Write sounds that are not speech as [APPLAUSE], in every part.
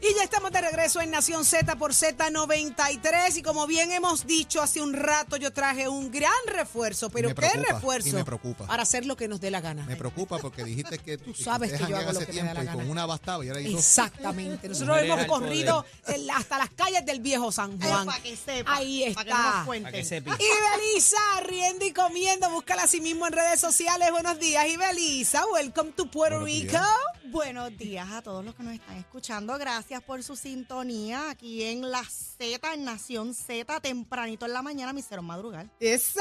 Y ya estamos de regreso en Nación Z por Z93 y como bien hemos dicho hace un rato yo traje un gran refuerzo, pero me ¿qué preocupa, refuerzo? me preocupa. Para hacer lo que nos dé la gana. Me preocupa porque dijiste que tú sabes que yo hago lo que me da la y gana. con una bastaba y ahora hizo Exactamente. Nosotros hemos corrido el- hasta las calles del viejo San Juan. para que sepa, Ahí para que nos está. cuenten. Y Belisa, riendo y comiendo, búscala así mismo en redes sociales. Buenos días, y Belisa, welcome to Puerto Buenos Rico. días. Buenos días a todos los que nos están escuchando. Gracias por su sintonía aquí en La Z, en Nación Z, tempranito en la mañana, me hicieron madrugar. Eso,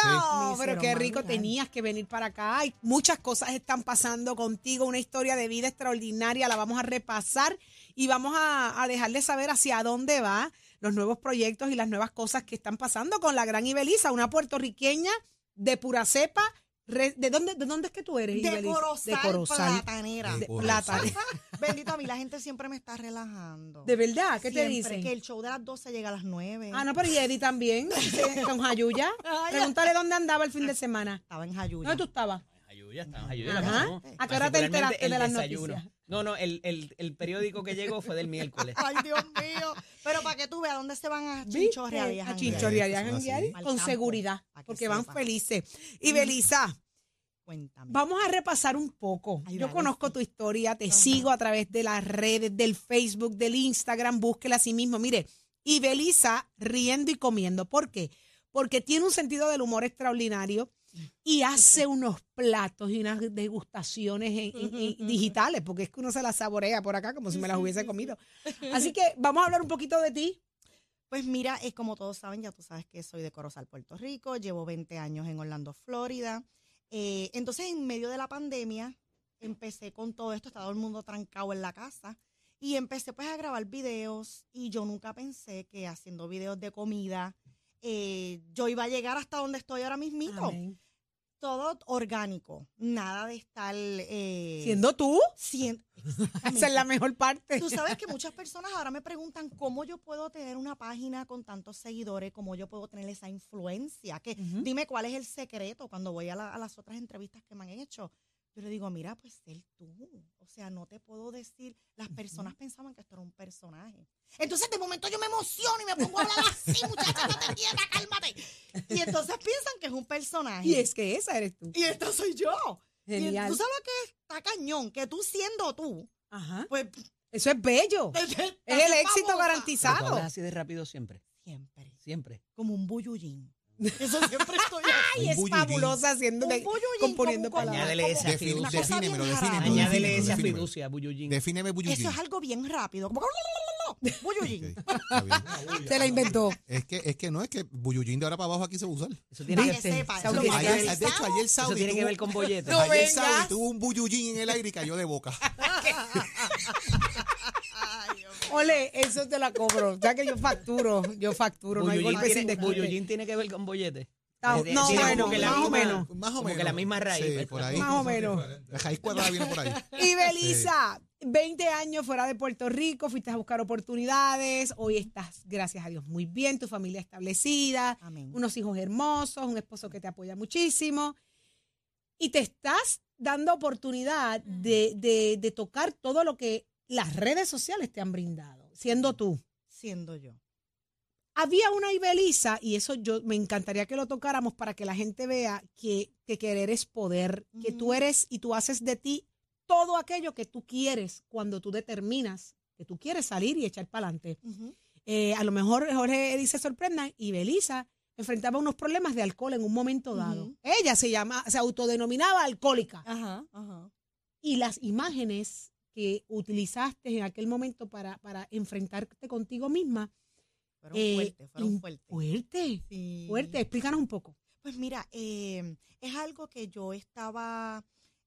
pero qué rico madrugar. tenías que venir para acá. Hay muchas cosas están pasando contigo, una historia de vida extraordinaria, la vamos a repasar y vamos a, a dejarle saber hacia dónde va los nuevos proyectos y las nuevas cosas que están pasando con la gran Ibeliza, una puertorriqueña de pura cepa. Re- ¿De dónde, ¿De dónde es que tú eres, De? Corozal, de Corozal. Platanera. De Plata. [LAUGHS] Bendito a mí, la gente siempre me está relajando. ¿De verdad? ¿Qué te Siempre, dicen? Que el show de las 12 llega a las 9. Ah, no, pero y Eddie también, [LAUGHS] con Jayuya. Ay, Pregúntale dónde andaba el fin de semana. Estaba en Jayuya. ¿Dónde tú estabas? Ayuya, estamos ayuya. Ajá. ¿no? ¿A qué hora te enteraste de las desayuno. noticias? No, no, el, el, el periódico que llegó fue del miércoles. Ay, Dios mío. Pero para que tú veas dónde se van a chinchorrear y a A chinchorrear y a con seguridad, porque van felices. Y Belisa, Cuéntame. vamos a repasar un poco. Ay, Yo conozco sí. tu historia, te sigo a través de las redes, del Facebook, del Instagram, búsquela a sí mismo. Mire, y Belisa riendo y comiendo. ¿Por qué? Porque tiene un sentido del humor extraordinario y hace unos platos y unas degustaciones en- en- en digitales, porque es que uno se las saborea por acá como si me las hubiese comido. Así que vamos a hablar un poquito de ti. Pues mira, es como todos saben, ya tú sabes que soy de Corozal, Puerto Rico, llevo 20 años en Orlando, Florida. Eh, entonces, en medio de la pandemia, empecé con todo esto, estaba todo el mundo trancado en la casa y empecé pues a grabar videos y yo nunca pensé que haciendo videos de comida eh, yo iba a llegar hasta donde estoy ahora mismito. Todo orgánico, nada de estar... Eh, Siendo tú, cien- [LAUGHS] esa es la mejor parte. Tú sabes que muchas personas ahora me preguntan cómo yo puedo tener una página con tantos seguidores, cómo yo puedo tener esa influencia. Que dime cuál es el secreto cuando voy a, la- a las otras entrevistas que me han hecho. Yo le digo, mira, pues ser tú. O sea, no te puedo decir. Las personas pensaban que esto era un personaje. Entonces, de momento yo me emociono y me pongo a hablar así, [LAUGHS] muchacha, no te quieta, cálmate. Y entonces piensan que es un personaje. Y es que esa eres tú. Y esta soy yo. Y Genial. tú sabes lo que está cañón, que tú siendo tú, Ajá. pues Eso es bello. [LAUGHS] es Es el éxito Pero tú garantizado. hablas así de rápido siempre. Siempre. Siempre. Como un buyullín. Eso siempre estoy [LAUGHS] Ay, es bullying. fabulosa haciendo componiendo. Añádele esa Defi- fiducia. Defínemelo, defínemelo. Añádele esa defínemelo. fiducia, Buyullín. Defíneme Buyuyin. Eso es algo bien rápido. Como [LAUGHS] buyullín. Ok, está bien. [LAUGHS] Se la inventó. Es que, es que no, es que Buyuyin de ahora para abajo aquí se va a usar. Eso tiene que, que sepa. Eso tiene Ayer, ver- de hecho, ayer eso Saudi tiene que tuvo- ver con bollete. No ayer vengas. Saudi tuvo un Buyuyin en el aire y cayó de boca. Ole, eso te la cobro. O sea que yo facturo, yo facturo, no hay golpe sin tiene, tiene que ver con bollete. Ah, Tiene- No, tiene bueno, como que la más o misma- menos. Más o Como menos. que la misma raíz. Sí, ¿verdad? por ahí. Más o menos. La raíz cuadrada viene por ahí. [LAUGHS] Y Belisa, 20 años fuera de Puerto Rico, fuiste a buscar oportunidades, hoy estás, gracias a Dios, muy bien, tu familia establecida, Amén. unos hijos hermosos, un esposo que te apoya muchísimo, y te estás dando oportunidad de, de- de tocar todo lo que las redes sociales te han brindado, siendo tú. Siendo yo. Había una Ibeliza, y eso yo me encantaría que lo tocáramos para que la gente vea que, que querer es poder, que tú eres y tú haces de ti todo aquello que tú quieres cuando tú determinas que tú quieres salir y echar para adelante. Eh, a lo mejor Jorge dice sorprendan y Belisa enfrentaba unos problemas de alcohol en un momento dado. Ella se llama, se autodenominaba alcohólica. Ajá, ajá. Y las imágenes que utilizaste en aquel momento para, para enfrentarte contigo misma. Fueron eh, fuertes, fueron fuertes. Fuerte, Sí. fuerte. Explícanos un poco. Pues mira, eh, es algo que yo estaba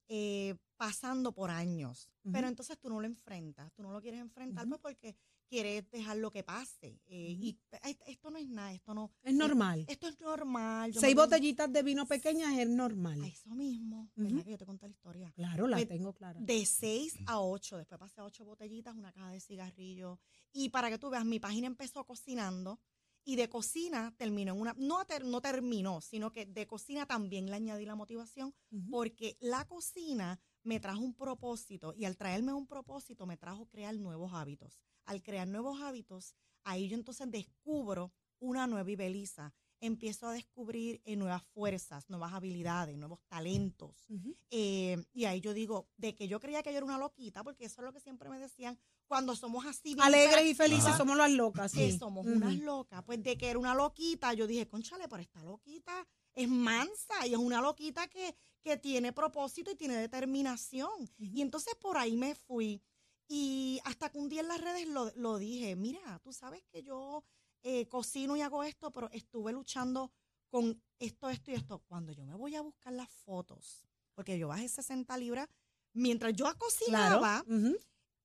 eh, pasando por años, pero entonces tú no lo enfrentas, tú no lo quieres enfrentar pues porque quieres dejar lo que pase. eh, Y eh, esto no es nada, esto no... Es normal. Esto es normal. yo Seis me- botellitas de vino pequeñas es normal. A eso mismo, ¿verdad? Ujú. Que yo te conté la historia. Claro, la tengo clara. De 6 a 8, después pasé a 8 botellitas, una caja de cigarrillos. Y para que tú veas, mi página empezó cocinando y de cocina terminó en una, no, ter- no terminó, sino que de cocina también le añadí la motivación porque la cocina me trajo un propósito y al traerme un propósito me trajo crear nuevos hábitos. Al crear nuevos hábitos, ahí yo entonces descubro una nueva Ibeliza. Empiezo a descubrir eh, nuevas fuerzas, nuevas habilidades, nuevos talentos. Eh, y ahí yo digo, de que yo creía que yo era una loquita, porque eso es lo que siempre me decían, cuando somos así. Alegres y felices Ajá. somos las locas. que sí. somos unas locas. Pues de que era una loquita, yo dije, conchale, pero esta loquita es mansa y es una loquita que, que tiene propósito y tiene determinación. Y entonces por ahí me fui. Y hasta que un día en las redes lo, lo dije, mira, tú sabes que yo eh, cocino y hago esto, pero estuve luchando con esto, esto y esto. Cuando yo me voy a buscar las fotos, porque yo bajé 60 libras, mientras yo Claro. cocinaba,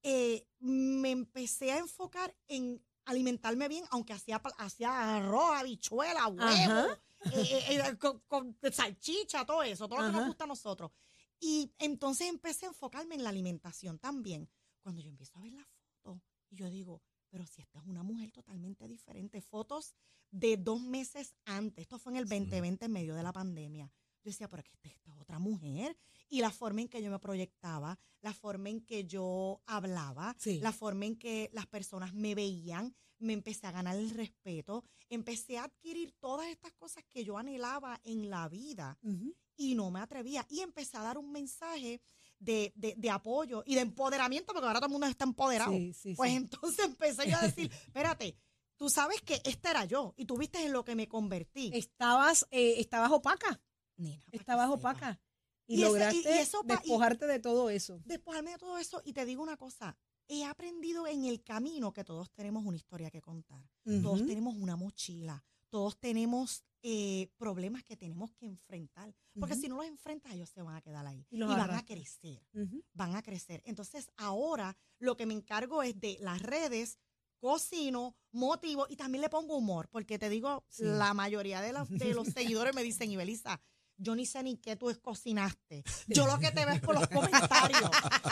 eh, me empecé a enfocar en alimentarme bien, aunque hacía, hacía arroz, habichuela, huevo, Ajá. Eh, eh, eh, con, con salchicha, todo eso, todo lo que Ajá. nos gusta a nosotros. Y entonces empecé a enfocarme en la alimentación también. Cuando yo empiezo a ver las fotos, y yo digo, pero si esta es una mujer totalmente diferente, fotos de dos meses antes, esto fue en el 2020, en medio de la pandemia. Yo decía, pero que esta es otra mujer. Y la forma en que yo me proyectaba, la forma en que yo hablaba, Sí. la forma en que las personas me veían, me empecé a ganar el respeto, empecé a adquirir todas estas cosas que yo anhelaba en la vida y no me atrevía. Y empecé a dar un mensaje de, de- de apoyo y de empoderamiento, porque ahora todo el mundo está empoderado. Sí, sí, pues sí. entonces empecé yo a decir, [LAUGHS] espérate, tú sabes que esta era yo y tú viste en lo que me convertí. Estabas, eh, estabas opaca. Que Estabas opaca. Y, Y ese- y- lograste y eso despojarte de todo eso. despojarme de todo eso y te digo una cosa, he aprendido en el camino que todos tenemos una historia que contar, todos tenemos una mochila, todos tenemos eh, problemas que tenemos que enfrentar, porque Ujú. si no los enfrentas ellos se van a quedar ahí Y van a crecer, van a crecer. Entonces ahora lo que me encargo es de las redes, cocino, motivo y también le pongo humor, porque te digo, Sí. la mayoría de, de los [LAUGHS] seguidores me dicen, Ibelisa, yo ni sé ni qué tú cocinaste. [LAUGHS] Yo lo que te ves por los comentarios.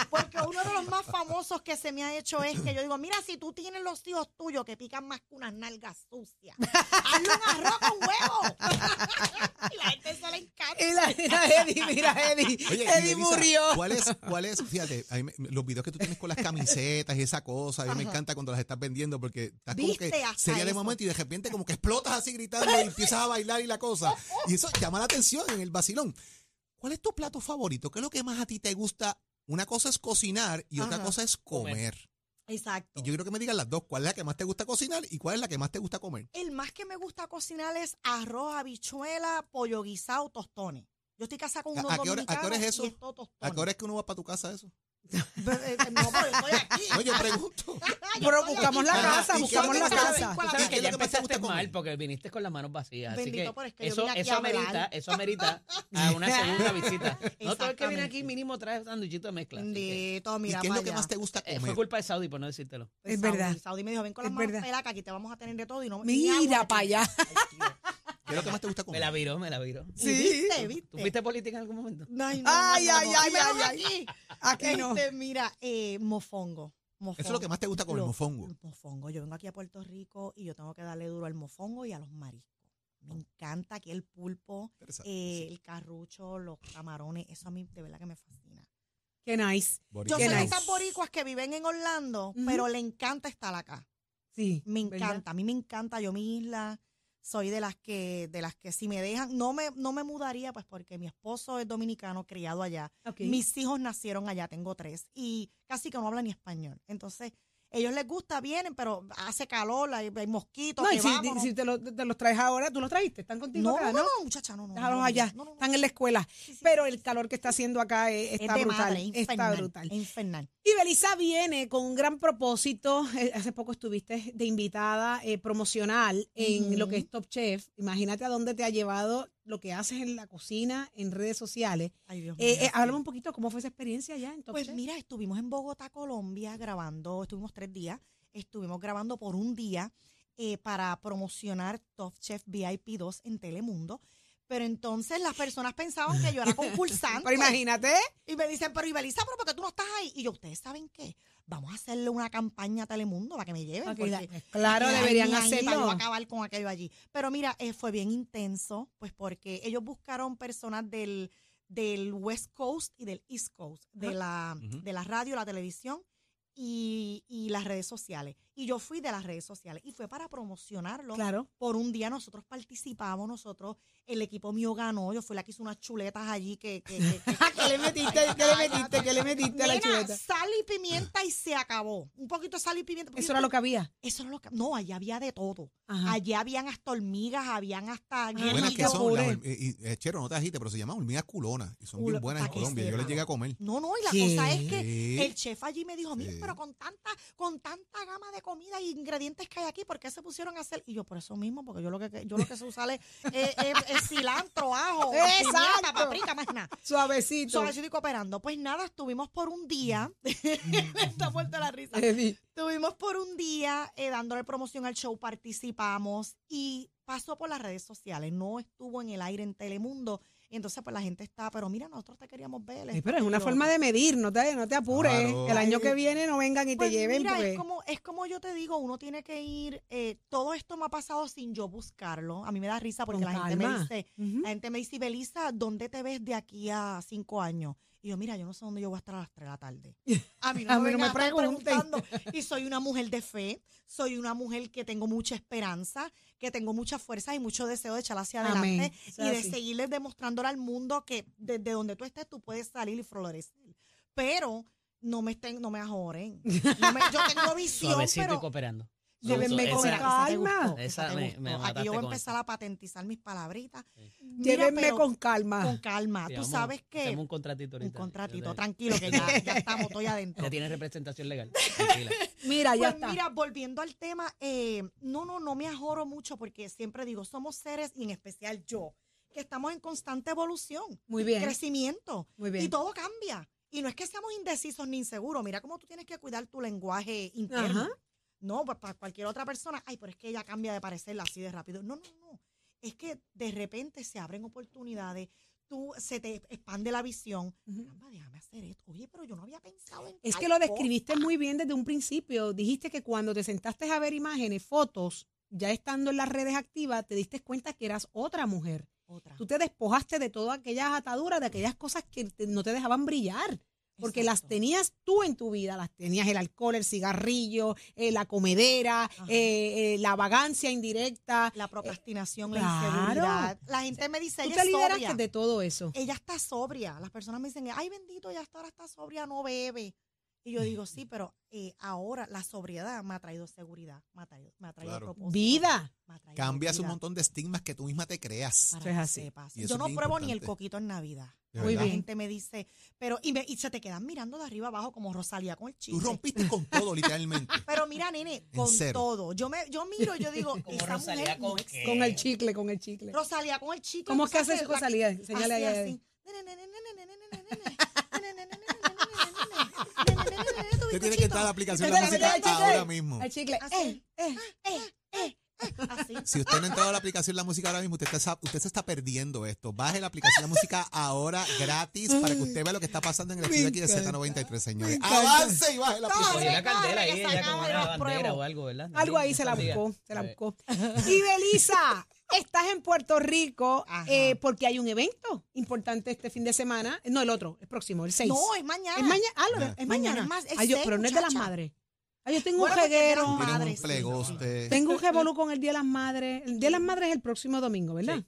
Porque uno de los más famosos que se me ha hecho es que [CLEARS THROAT] yo digo, mira, si tú tienes los hijos tuyos que pican más que unas nalgas sucias, hazle un arroz con huevo. [LAUGHS] y la gente se le encanta. Y la, mira, Eddie, mira, Eddie. [LAUGHS] Oye, Eddie murió. ¿cuál es, cuál es, fíjate, a mí me- los videos que tú tienes con las camisetas y esa cosa, a mí me encanta cuando las estás vendiendo porque estás como que seria de momento y de repente como que explotas así gritando y empiezas a bailar y la cosa. Y eso llama la atención en el vacilón. ¿Cuál es tu plato favorito? ¿Qué es lo que más a ti te gusta? Una cosa es cocinar y otra cosa es comer. Comer. Exacto. Y yo quiero que me digas las dos. ¿Cuál es la que más te gusta cocinar y cuál es la que más te gusta comer? El más que me gusta cocinar es arroz, habichuela, pollo guisado, tostones. Yo estoy casada con ¿A- unos a qué hora- a qué hora dominicanos es eso? y es todo tostones. ¿A qué hora es que uno va para tu casa eso? Pero, eh, No, pero yo estoy aquí. [LAUGHS] No, [LAUGHS] yo pregunto. Pero buscamos la Ajá, casa, ¿y qué buscamos la casa. sabes? Tú ¿Qué sabes es que ya empezaste gusta mal porque viniste con las manos vacías. Bendito, así que eso, eso amerita, eso [LAUGHS] amerita a una segunda visita. No todo el que viene aquí mínimo trae sanduichito de mezcla. así que, Bendito, ¿Y mira qué es lo que más te gusta eh, fue comer? culpa de Saudi por no decírtelo. Es Saudi, verdad. Saudi me dijo, ven con las Es manos verdad. peladas que aquí te vamos a tener de todo y no Mira para allá. ¿Qué es lo que más te gusta Me comer? la viró, me la viró. Sí, ¿Viste? ¿Tú ¿Viste? fuiste política en algún momento? Ay, no, Ay, no, ay, no. ay, Y menos ay, ay. aquí. Aquí no. Este, mira, eh, mofongo. mofongo. Eso es lo que más te gusta comer, Lo- mofongo. Mofongo. Yo vengo aquí a Puerto Rico y yo tengo que darle duro al mofongo y a los mariscos. Me encanta aquí el pulpo, eh, el carrucho, los camarones. Eso a mí de verdad que me fascina. Qué nice. Yo. Qué soy de nice. estas boricuas que viven en Orlando, pero le encanta estar acá. Sí. Me ¿verdad? encanta, a mí me encanta, yo mi isla, soy de las que, de las que si me dejan, no me, no me mudaría, pues porque mi esposo es dominicano, criado allá. Mis hijos nacieron allá, tengo tres, y casi que no hablan ni español. Entonces, Ellos les gusta, vienen, pero hace calor, hay, hay mosquitos, No, que y si, te, lo- te los traes ahora, tú los trajiste, están contigo no, acá, no, ¿no? no, no, muchacha, no, no. Déjalos allá, están en la escuela. Sí, sí, Pero el calor que está haciendo acá Es está brutal. madre, está infernal, brutal. infernal. Y Belisa viene con un gran propósito. Eh, hace poco estuviste de invitada eh, promocional en lo que es Top Chef. Imagínate a dónde te ha llevado lo que haces en la cocina, en redes sociales. Ay, Dios Eh, mío, eh, háblame un poquito cómo fue esa experiencia allá en Top Pues Chef. mira, estuvimos en Bogotá, Colombia, grabando, estuvimos tres días, estuvimos grabando por un día eh, para promocionar Top Chef VIP 2 en Telemundo. Pero entonces las personas pensaban que yo era [LAUGHS] concursante. Pero imagínate. Y me dicen, pero Ibeliza, pero ¿por qué tú no estás ahí? Y yo, ¿ustedes saben qué? Vamos a hacerle una campaña a Telemundo para que me lleven. Porque la- claro, deberían Para hacerlo. yo acabar con aquello allí. Pero mira, eh, fue bien intenso, pues porque ellos buscaron personas del, del West Coast y del East Coast, de, la, de la radio, la televisión y, y las redes sociales. Y yo fui de las redes sociales y fue para promocionarlo. Claro. Por un día nosotros participamos, nosotros, el equipo mío ganó, yo fui la que hizo unas chuletas allí que... que, que- [LAUGHS] que- ¿Qué le metiste? ¿Qué le metiste? ¿Qué le metiste a la chuleta? sal y pimienta y se acabó. Un poquito de sal y pimienta. Eso era lo que había. Eso era lo que... No, allá había de todo. Ajá. Allá habían hasta hormigas, habían hasta... Ah, Buenas que qué son. las y, y, eh, Chero, no te agites, pero se llaman hormigas culonas. Y son Culo- bien buenas en Colombia. Yo les llegué a comer. No, no, y la ¿Qué? cosa es que el chef allí me dijo, mira, Sí. pero con tanta, con tanta gama de comida e ingredientes que hay aquí, ¿por qué se pusieron a hacer? Y yo, por eso mismo, porque yo lo que yo lo que sé usar es, eh, eh, es cilantro, ajo, [LAUGHS] pimienta, paprika, más nada. Suavecito. Suavecito y cooperando. Pues nada, estuvimos por un día. [LAUGHS] Está fuerte la risa. Estuvimos por un día eh, dándole promoción al show, participamos y pasó por las redes sociales, no estuvo en el aire en Telemundo. Y entonces pues la gente está, pero mira, nosotros te queríamos ver. Sí, pero es una forma otro". de medir, no te, no te apures. Claro. El año que viene no vengan y Pues te lleven mira, porque... es como, es como yo te digo, uno tiene que ir, eh, todo esto me ha pasado sin yo buscarlo. A mí me da risa porque Con la gente me dice, la gente me dice, Belisa, ¿dónde te ves de aquí a cinco años? Y yo, mira, yo no sé dónde yo voy a estar a las 3 de la tarde. [LAUGHS] A mí no A me, mí no preguntando. Y [LAUGHS] soy una mujer de fe, soy una mujer que tengo mucha esperanza, que tengo mucha fuerza y mucho deseo de echar hacia adelante y de seguirles demostrándole al mundo que desde donde tú estés tú puedes salir y florecer. Pero no me estén, no me ajoren. [LAUGHS] No me- yo tengo visión, Suavecito y pero cooperando. Llévenme con calma. Esa me- me Aquí yo voy a empezar a patentizar mis palabritas. Llévenme con calma. con calma. Tú sabes que Hacemos un contratito un ahorita. contratito, Ya te- tranquilo que ya, ya [LAUGHS] estamos, estoy adentro. Ya tienes representación legal. [LAUGHS] Tranquila. Mira, ya Pues está. mira, volviendo al tema, eh, no, no, no me ajoro mucho porque siempre digo, somos seres, y en especial yo, que estamos en constante evolución, Muy bien. crecimiento, Muy bien. y todo cambia. Y no es que seamos indecisos ni inseguros, mira cómo tú tienes que cuidar tu lenguaje interno. Ajá. No, pues para cualquier otra persona, ay, pero es que ella cambia de parecer así de rápido. No, no, no. Es que de repente se abren oportunidades, tú se te expande la visión. Caramba, déjame hacer esto. Oye, pero yo no había pensado en Es que lo cosa. describiste muy bien desde un principio. Dijiste que cuando te sentaste a ver imágenes, fotos, ya estando en las redes activas, te diste cuenta que eras otra mujer. Otra. Tú te despojaste de todas aquellas ataduras, de aquellas cosas que te- no te dejaban brillar. Porque las tenías tú en tu vida, las tenías el alcohol, el cigarrillo, eh, la comedera, eh, eh, la vagancia indirecta. La procrastinación, claro. la inseguridad. La gente me dice, Tú ella te es liberaste sobria. de todo eso. Ella está sobria. Las personas me dicen, ay, bendito, ya hasta ahora está sobria, no bebe. Y yo digo, sí, pero eh, ahora la sobriedad me ha traído seguridad, me ha traído, me ha traído Claro. propósito. Vida. me ha traído Cambias un montón de estigmas que tú misma te creas. para es que así. sepas. Yo no pruebo ni el coquito en Navidad. Muy verdad. La bien. gente me dice, pero, y, me- y se te quedan mirando de arriba abajo como Rosalía con el Tú chicle. rompiste con todo, literalmente. [LAUGHS] Pero mira, nene, con todo. Yo me, yo miro y yo digo, [LAUGHS] Como esa Rosalía mujer con. Con el chicle, con el chicle. Rosalía con el chicle. ¿Cómo tú es que hace Rosalía? Señale ahí. Así, ahí. Usted tiene que entrar a la aplicación de la música ahora mismo. El chicle. Así. Eh, eh. Así. Si usted no ha entrado a la aplicación de la música ahora mismo, usted, está- usted se está perdiendo esto. Baje la aplicación de la música ahora gratis para que usted vea lo que está pasando en el estudio aquí de encanta. Z93, señores. Avance y baje la aplicación. Candela ahí, ella con una bandera o algo, ¿verdad? Algo ahí se la buscó, se la buscó. Y Belisa, [LAUGHS] estás en Puerto Rico eh, porque hay un evento importante este fin de semana. No, el otro, el próximo, el 6. No, es mañana. Es mañana. Ah, lo- Ya. es Mañana, mañana. es más, es Ay, yo- seis, pero no es de las madres. Ay, yo tengo Bueno, un madres, un sí, plegoste. Tengo un revolú con el Día de las Madres. El Día de las Madres es el próximo domingo, ¿verdad?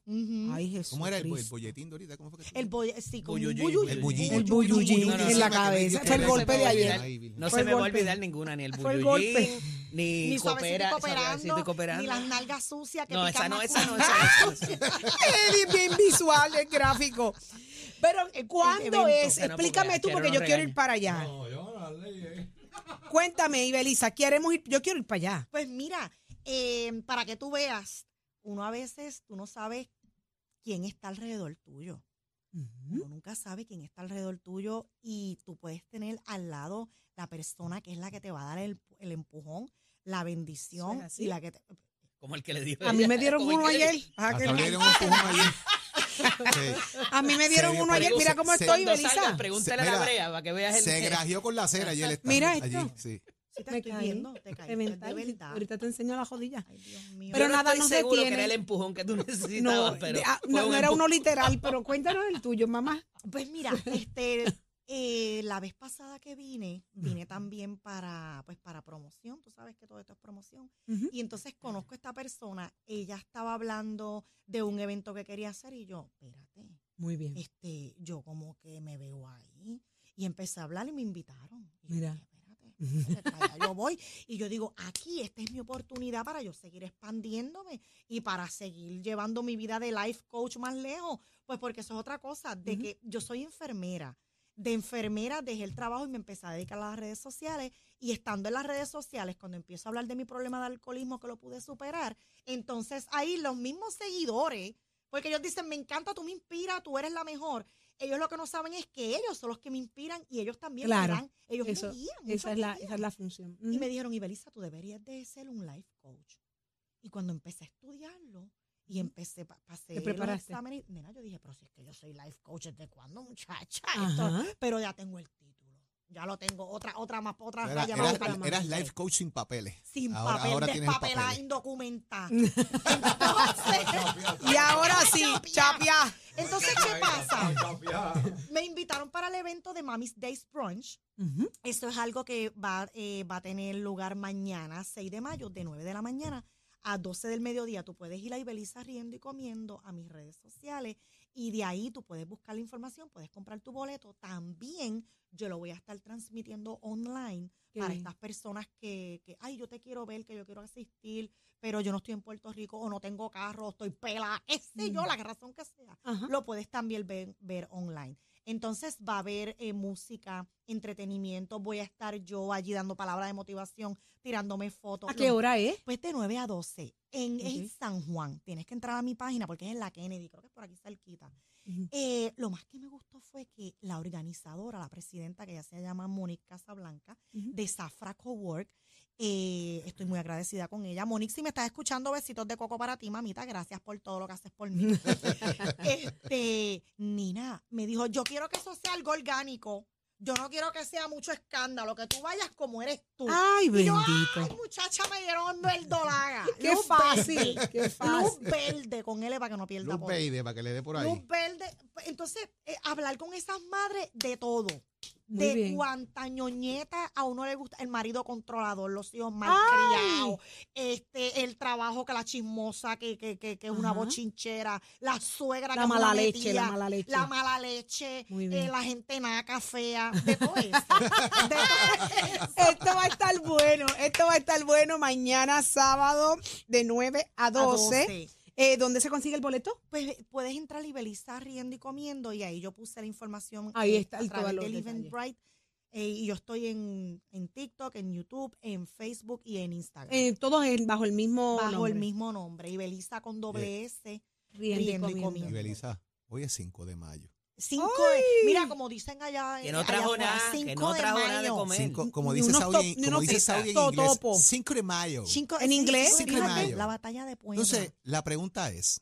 Ay, Jesús. ¿Cómo era el, el bolletín de ahorita? ¿Cómo fue que tú- El boy, sí, con. El No, no, en la no, cabeza. Fue el golpe de ayer. No se me va a olvidar ninguna, ni el Fue el buyuyin, golpe. ni, Ni coopera, cooperando, cooperando. ni las nalgas sucias que No, pican esa no, esa no, esa no. Es [LAUGHS] [LAUGHS] bien visual, es gráfico. Pero, ¿cuándo es? Explícame tú, porque yo quiero ir para allá. Cuéntame, Ibelisa, ¿queremos ir? Yo quiero ir para allá. Pues mira, eh, para que tú veas, uno a veces, tú no sabes quién está alrededor tuyo. Uno nunca sabe quién está alrededor tuyo y tú puedes tener al lado la persona que es la que te va a dar el, el empujón, la bendición y la que te... Como el que le dio A mí me dieron uno le- ayer. Ah, Hasta que- le dieron un empujón allí. Sí. A mí me dieron Se- uno ayer. Mira cómo se- estoy, Cuando salgas, Ibelisa. pregúntale Se- a la mira, brea para que veas el... Se grajeó con la cera ayer estando Mira allí. esto. Sí. Sí, te Me estoy caí. viendo, te De verdad. Ahorita te enseño la jodilla. Ay, Dios mío. Pero no nada estoy nos seguro que detiene. era el empujón que tú necesitabas, No, pero de- ah, fue no, un no era uno literal, pero cuéntanos el tuyo, mamá. Pues mira, este, eh, la vez pasada que vine, vine también para, pues para promoción. Tú sabes que todo esto es promoción. Y entonces conozco a esta persona. Ella estaba hablando de un evento que quería hacer y yo, espérate, Muy bien. este, yo como que me veo ahí. Y empecé a hablar y me invitaron. Y yo Mira. allá yo voy. Y yo digo, aquí, esta es mi oportunidad para yo seguir expandiéndome y para seguir llevando mi vida de life coach más lejos. Pues porque eso es otra cosa, de que yo soy enfermera. De enfermera dejé el trabajo y me empecé a dedicar a las redes sociales. Y estando en las redes sociales, cuando empiezo a hablar de mi problema de alcoholismo que lo pude superar, entonces ahí los mismos seguidores, porque ellos dicen, me encanta, tú me inspiras, tú eres la mejor. Ellos lo que no saben es que ellos son los que me inspiran y ellos también Claro. me dan, ellos Eso, me guían. esa, es la, esa es la función. Y me dijeron, Ibelisa, tú deberías de ser un life coach. Y cuando empecé a estudiarlo y empecé, pa- pasé ¿Te los preparaste? exámenes, nena, yo dije, pero si es que yo soy life coach, ¿desde cuándo, muchacha? Pero ya tengo el título. Ya lo tengo, otra, otra más, otra Era- raya eras, más eras life coach sin papeles. Sin ahora, papel, ahora despapelada, indocumentada. [LAUGHS] Entonces, Y ahora sí, chapia. entonces, ¿qué pasa? Me invitaron para el evento de Mami's Days Brunch. Ujú. Esto es algo que va, eh, va a tener lugar mañana, 6 de mayo, de 9 de la mañana a 12 del mediodía. Tú puedes ir a Ibeliza riendo y comiendo a mis redes sociales y de ahí tú puedes buscar la información, puedes comprar tu boleto. También yo lo voy a estar transmitiendo online Qué para bien. estas personas que, que, ay, yo te quiero ver, que yo quiero asistir, pero yo no estoy en Puerto Rico o no tengo carro, estoy pela, qué sé yo, la razón que sea Ajá. lo puedes también ver, ver online. Entonces va a haber eh, música, entretenimiento, voy a estar yo allí dando palabras de motivación, tirándome fotos. ¿A qué hora es? Pues de 9 a 12. En. San Juan. Tienes que entrar a mi página porque es en la Kennedy, creo que es por aquí cerquita. Eh, lo más que me gustó fue que la organizadora, la presidenta, que ya se llama Monique Casablanca, de Zafra Cowork, eh, estoy muy agradecida con ella. Monique, si me estás escuchando, besitos de coco para ti, mamita. Gracias por todo lo que haces por mí. [LAUGHS] este, Nina me dijo, yo quiero que eso sea algo orgánico. Yo no quiero que sea mucho escándalo, que tú vayas como eres tú. Ay, Y yo, bendito. Ay, muchacha, me dieron verdolaga. [LAUGHS] Qué Luz fácil, verde. qué Luz fácil. verde con L para que no pierda Luz. Beide, para que le dé por ahí. Luz verde. Entonces, eh, hablar con esas madres de todo. Muy de bien. cuánta ñoñeta a uno le gusta el marido controlador, los hijos malcriados, este, el trabajo que la chismosa, que, que, que, que es una Ajá. bochinchera, la suegra que La es una mala leche, metida, la mala leche. la mala leche, Muy eh, la gente naca, fea, de [LAUGHS] todo eso. De todo eso. Esto va a estar bueno, esto va a estar bueno mañana sábado de 9 a 12. 12. Eh, ¿Dónde se consigue el boleto? Pues puedes entrar a Ibeliza riendo y comiendo y ahí yo puse la información Ahí eh, está a el- través los del. Eventbrite. eh, y yo estoy en, en TikTok, en YouTube, en Facebook y en Instagram. Eh, todos en- bajo el mismo bajo nombre. el mismo nombre. Ibeliza con doble S. Riendo y riendo y comiendo. comiendo. Y Belisa, hoy es 5 de mayo. Cinco de- mira, como dicen allá. Que no allá trajo afuera, nada, que cinco no de trajo nada de mayo. comer. Cinco, como Ni dice unos Saudi, top- ni como unos dice Saudi en inglés, 5 de mayo. Cinco- En inglés, Cinco de fíjate, mayo. La batalla de Puebla. Entonces, la pregunta es,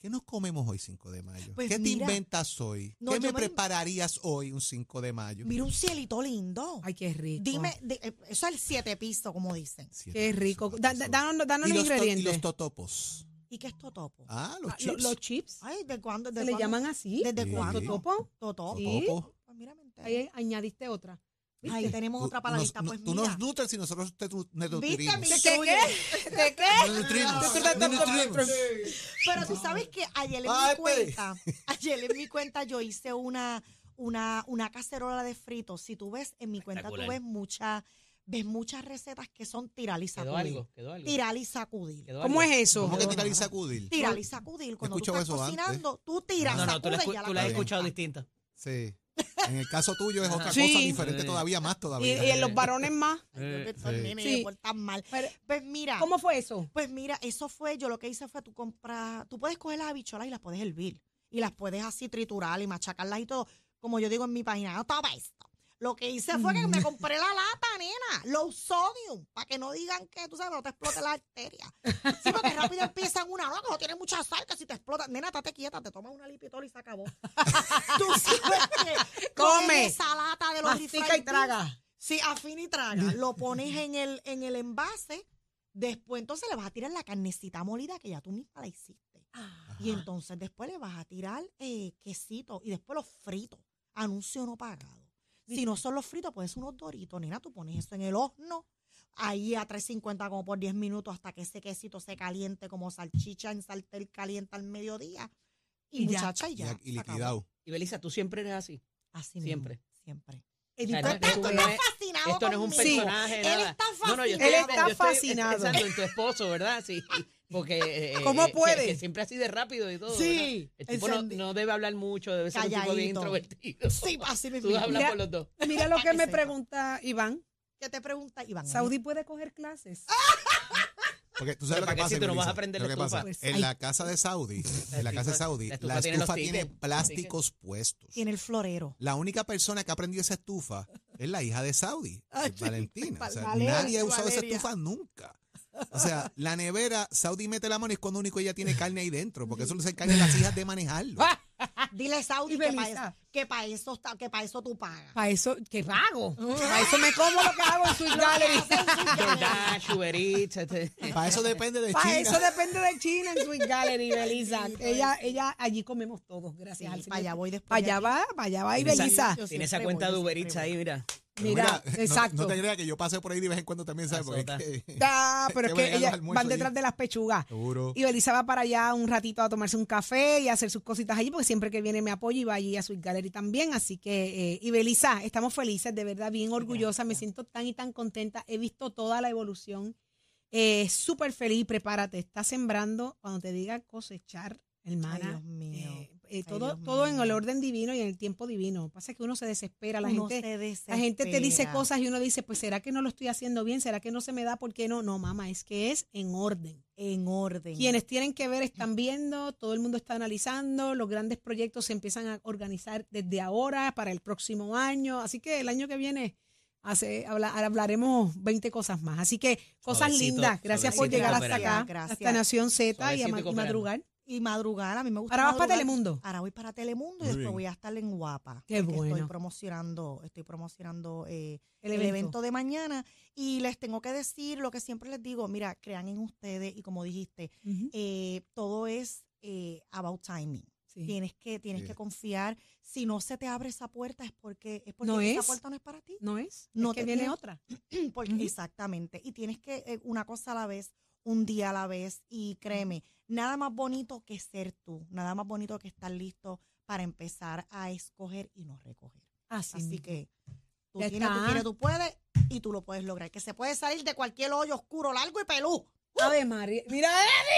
¿qué nos comemos hoy 5 de mayo? Pues ¿Qué te mira, inventas hoy? no, ¿Qué yo me me- prepararías hoy un 5 de mayo? Mira un cielito lindo. Ay, qué rico. Dime, de- eh, eso es el siete piso, como dicen. Siete Qué rico. Da- da- pesos. danos danos y, los los to- y ingredientes. los totopos. ¿Y qué es totopo? Ah, los Ah, lo- chips. los chips. Ay, ¿de cuándo? ¿Se ¿De le cuándo? llaman así? ¿Desde Sí. cuándo? ¿Totopo? Totopo. Sí. Totopo. Pues mira, me enteré. Ahí añadiste otra. Ahí tenemos Tú- otra tú palabrita. nos- Pues tú mira. nos nutres y nosotros te tu- te ¿Viste nutrimos. mi ¿De qué? ¿De qué? Nos nutrimos. Nos nutrimos. Pero tú sabes que ayer en mi pues. cuenta, ayer en mi cuenta yo hice una, una, una cacerola de fritos. Si tú ves, en mi cuenta tú Espectacular. ves muchas, ves muchas recetas que son tirar y Quedó sacudir. algo, quedó algo. Tirar y sacudir. Quedó ¿Cómo es algo. eso? ¿Cómo que tirar y sacudir? Tirar y sacudir. Cuando tú estás eso antes. cocinando, tú tiras, No, no, tú la, sacudes tú la has bien. escuchado distinta. Sí. En el caso tuyo es [LAUGHS] otra Sí. cosa diferente Sí. todavía más Y, todavía. y en los varones más. [LAUGHS] Eh, Sí. portan mal. Pero, Pues mira, ¿Cómo fue eso? pues mira, eso fue, yo lo que hice fue tú compras, tú puedes coger las habichuelas y las puedes hervir. Y las puedes así triturar y machacarlas y todo. Como yo digo en mi página, no toma esto. Lo que hice fue que me compré la lata, nena, low sodium, para que no digan que, tú sabes, no te explote la arteria. Sí, porque rápido empiezan una, no, que no tiene mucha sal, que si te explota, nena, estate quieta, te tomas una lipitol y se acabó. [LAUGHS] tú sabes que Come. esa lata de los y traga. Sí, afina y traga. Lo pones en el, en el envase. Después entonces le vas a tirar la carnecita molida que ya tú misma la hiciste. Y entonces después le vas a tirar eh, quesito y después los fritos. Anuncio no pagado. Si no son los fritos, pues unos doritos. Nena, tú pones eso en el horno. Ahí a 350 como por 10 minutos hasta que ese quesito se caliente como salchicha en sartén caliente al mediodía. Y, Y ya. muchacha, y Y, ya. y liquidado. Y Belisa, tú siempre eres así. Así Siempre. mismo, siempre. Es que tú tú ves. no eres- fascinado Esto no es un personaje, Él nada. está No, no, yo fascinado. estoy, Él está yo estoy fascinado. pensando en tu esposo, ¿verdad? Sí. [LAUGHS] Porque. eh, ¿Cómo eh, que- puede? Que, siempre así de rápido y todo. Sí, ¿verdad? El tipo no, debe hablar mucho, debe ser un tipo bien Calladito. introvertido. Sí, así mismo. Tú hablas por los dos. Mira lo que me pregunta Iván. ¿Qué te pregunta Iván? ¿Saudi puede coger clases? Porque tú sabes lo que ¿para qué pasa. si tú no vas a aprender Lo que pasa? Pues, en ay. la casa de Saudi, La en la casa de estufa- Saudi, la la estufa tiene plásticos puestos. Tiene el florero. La única persona que ha aprendido esa estufa es la hija de Saudi, Ay, Valentina. O sea, Valeria, nadie ha usado esa estufa nunca. O sea, la nevera, Saudi mete la mano y es cuando único ella tiene carne ahí dentro, porque eso se encargan las hijas de manejarlo. [LAUGHS] Dile Saudi que para que pa' eso, que pa' eso tú pagas. Para eso, ¿qué pago? Para eso me como lo que hago en Sweet [LAUGHS] Gallery. [LAUGHS] Este- Para eso depende de Para China. eso depende de China en Sweet Gallery, Belisa. Ella, ella, allí comemos todos, gracias Sí, para allá voy después. Para allá va, para allá va y Belisa. Tiene esa cuenta de Uber Eats ahí, voy. Mira. Exacto. No, te creas que yo paso por ahí de vez en cuando también, ¿sabes? Porque es que- Ah, pero [LAUGHS] es que ellas van allí. detrás de las pechugas. Seguro. Y Belisa va para allá un ratito a tomarse un café y a hacer sus cositas allí, porque siempre que viene me apoya y va allí a Sweet Gallery también. Así que, eh, y Belisa, estamos felices, de verdad, bien orgullosa. Me siento tan y tan contenta. He visto toda la evolución. Eh, Súper feliz, prepárate. Estás sembrando, cuando te diga cosechar, hermana. Ay, Dios mío. eh, eh, todo todo en el orden divino y en el tiempo divino. Pasa que uno se desespera, la Uno gente se la gente te dice cosas y uno dice, pues será que no lo estoy haciendo bien, será que no se me da, ¿por qué no? No, mamá, es que es en orden. en orden. Quienes tienen que ver están viendo, todo el mundo está analizando, los grandes proyectos se empiezan a organizar desde ahora para el próximo año, así que el año que viene hace, habla- hablaremos 20 cosas más. Así que cosas Suavecito, lindas, gracias por llegar hasta acá, Gracias. hasta Nación Z y, a madrugar. Y madrugar, a mí me gusta. Ahora vas para. Telemundo. Ahora voy para Telemundo y después bien. voy a estar en Guapa. Qué bueno. Estoy promocionando, estoy promocionando eh, El el, evento. evento. de mañana y les tengo que decir lo que siempre les digo, mira, crean en ustedes y como dijiste, eh, todo es eh, about timing. Sí. Tienes que tienes Sí. que confiar. Si no se te abre esa puerta es porque es porque No esa es. puerta no es para ti. ¿No es? No es que te viene tienes- otra. [CLEARS THROAT] Porque- Ujú. Exactamente. Y tienes que, eh, una cosa a la vez, un día a la vez. Y créeme, nada más bonito que ser tú, nada más bonito que estar listo para empezar a escoger y no recoger. Así, Así que tú tienes, tú quieres, tú puedes y tú lo puedes lograr. Que se puede salir de cualquier hoyo oscuro, largo y pelú. Ave María. Mira,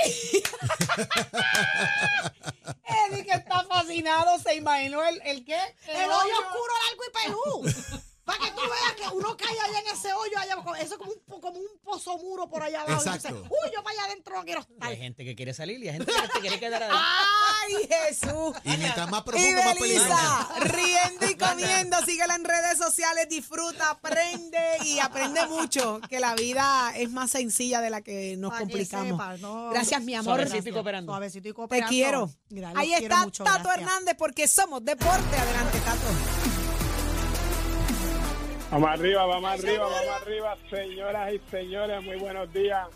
Eddie. [LAUGHS] Eddie que está fascinado, se imaginó el, el qué? El, hoyo oscuro, largo y pelú. Para que tú veas que uno cae allá en ese hoyo, allá, eso es como un, como un pozo muro por allá abajo. Y dice, Exacto. uy, yo para allá adentro no quiero Y estar. hay gente que quiere salir y hay gente que se quiere quedar adentro. ¡Ay, Jesús! Y mientras más Y profundo, más peligroso. Belisa, riendo y comiendo, síguela en redes sociales, disfruta, aprende y aprende mucho, que la vida es más sencilla de la que nos Pa' que complicamos. no. Gracias, mi amor. Suavecito y cooperando. Suavecito y Te cooperando. quiero. Mira, los Ahí quiero está mucho, Tato gracias. Hernández porque somos deporte. Adelante, Tato. Vamos arriba, vamos arriba, vamos arriba, señoras y señores, muy buenos días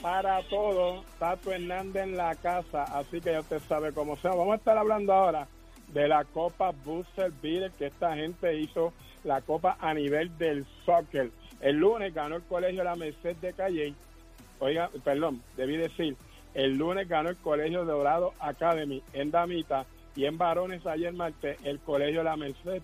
para todos. Tato Hernández en la casa, así que ya usted sabe cómo sea. Vamos a estar hablando ahora de la Copa Booster Beater, que esta gente hizo la Copa a nivel del soccer. El lunes ganó el colegio La Merced de Calle. Oiga, perdón, debí decir, el lunes ganó el colegio Dorado Academy en Damita y en varones ayer martes el colegio La Merced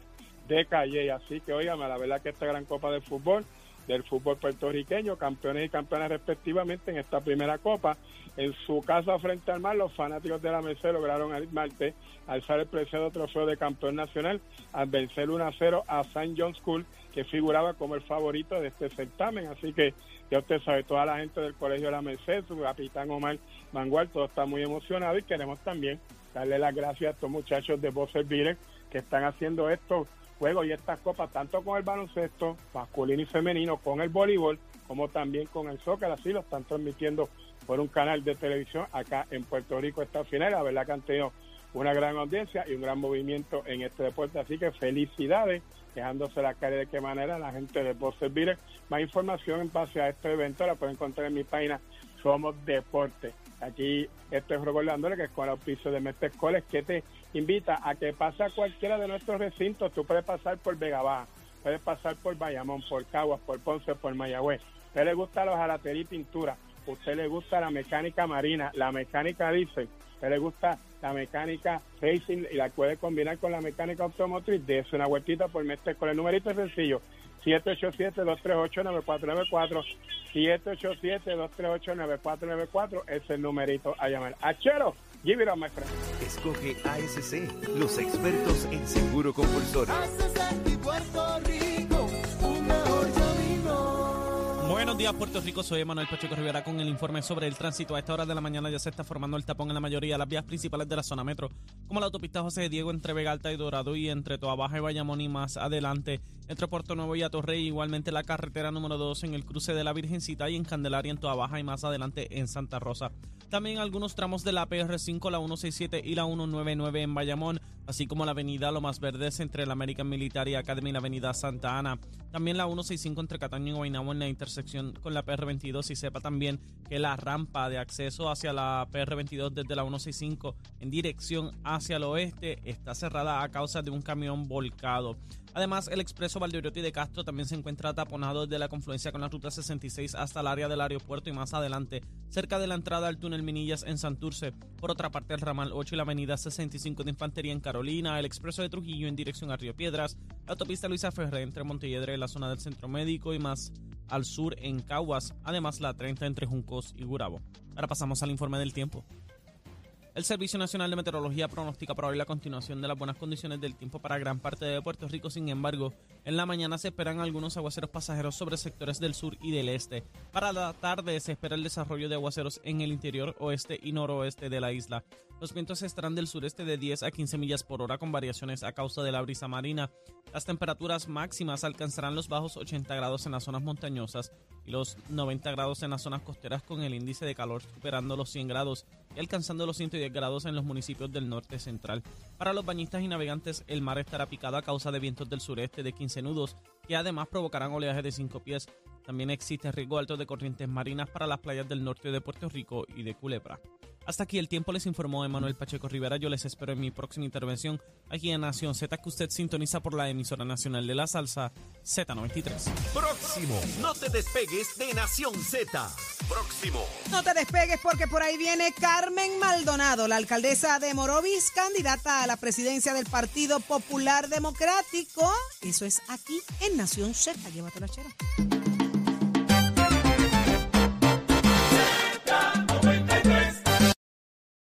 de Calle. Así que, oigan, la verdad que esta gran Copa de Fútbol del fútbol puertorriqueño, campeones y campeonas respectivamente en esta primera copa. En su casa frente al mar, los fanáticos de la Merced lograron el martes alzar el preciado trofeo de campeón nacional al vencer 1 a 0 a St. John School, que figuraba como el favorito de este certamen. Así que ya usted sabe, toda la gente del Colegio de la Merced, su capitán Omar Mangual, todo está muy emocionado y queremos también darle las gracias a estos muchachos de Bosser Beer que están haciendo esto juegos y estas copas, tanto con el baloncesto masculino y femenino, con el voleibol, como también con el soccer. Así lo están transmitiendo por un canal de televisión acá en Puerto Rico esta final. La verdad que han tenido una gran audiencia y un gran movimiento en este deporte. Así que felicidades, dejándose la cara de qué manera la gente de Voz Servir. Más información en base a este evento la pueden encontrar en mi página Somos Deporte. Aquí estoy recordándole que es con el auspicio de Mestre Coles que te invita a que pase a cualquiera de nuestros recintos. Tú puedes pasar por Vega Baja, puedes pasar por Bayamón, por Caguas, por Ponce, por Mayagüez. Usted le gusta los jalatería y pintura, usted le gusta la mecánica marina, la mecánica diésel, a usted le gusta la mecánica racing y la puede combinar con la mecánica automotriz, de una vueltita por Mestre con el numerito sencillo. 787-238-9494. 787-238-9494 es el numerito a llamar. Achero, give it up, my friend. Escoge ASC, los expertos en seguro compulsorio. Buenos días, Puerto Rico. Soy Manuel Pacheco Rivera con el informe sobre el tránsito. A esta hora de la mañana ya se está formando el tapón en la mayoría de las vías principales de la zona metro, como la autopista José Diego entre Vega Alta y Dorado y entre Toa Baja y Bayamón y más adelante entre Puerto Nuevo y Atorrey. Igualmente la carretera número 2 en el cruce de la Virgencita y en Candelaria en Toa Baja y más adelante en Santa Rosa. También algunos tramos de la PR5, la 167 y la 199 en Bayamón, así como la avenida Lomas Verdes entre la American Military Academy y la avenida Santa Ana. También la 165 entre Cataño y Guaynabo en la intersección con la PR22 y sepa también que la rampa de acceso hacia la PR22 desde la 165 en dirección hacia el oeste está cerrada a causa de un camión volcado. Además, el expreso Valdeoriotti de Castro también se encuentra taponado desde la confluencia con la ruta 66 hasta el área del aeropuerto y más adelante, cerca de la entrada al túnel Minillas en Santurce. Por otra parte, el ramal 8 y la avenida 65 de Infantería en Carolina, el expreso de Trujillo en dirección a Río Piedras, la autopista Luisa Ferré entre Montelledre y la zona del Centro Médico y más al sur en Caguas, además la 30 entre Juncos y Gurabo. Ahora pasamos al informe del tiempo. El Servicio Nacional de Meteorología pronostica para hoy la continuación de las buenas condiciones del tiempo para gran parte de Puerto Rico. Sin embargo, en la mañana se esperan algunos aguaceros pasajeros sobre sectores del sur y del este. Para la tarde se espera el desarrollo de aguaceros en el interior oeste y noroeste de la isla. Los vientos estarán del sureste de 10 a 15 millas por hora con variaciones a causa de la brisa marina. Las temperaturas máximas alcanzarán los bajos 80 grados en las zonas montañosas y los 90 grados en las zonas costeras con el índice de calor superando los 100 grados y alcanzando los 110 grados en los municipios del norte central. Para los bañistas y navegantes, el mar estará picado a causa de vientos del sureste de 15 nudos que además provocarán oleaje de 5 pies. También existe riesgo alto de corrientes marinas para las playas del norte de Puerto Rico y de Culebra. Hasta aquí el tiempo les informó Emanuel Pacheco Rivera. Yo les espero en mi próxima intervención aquí en Nación Z, que usted sintoniza por la emisora nacional de la salsa Z93. Próximo. No te despegues de Nación Z. Próximo. No te despegues porque por ahí viene Carmen Maldonado, la alcaldesa de Morovis, candidata a la presidencia del Partido Popular Democrático. Eso es aquí en Nación Z. Llévatela, chera.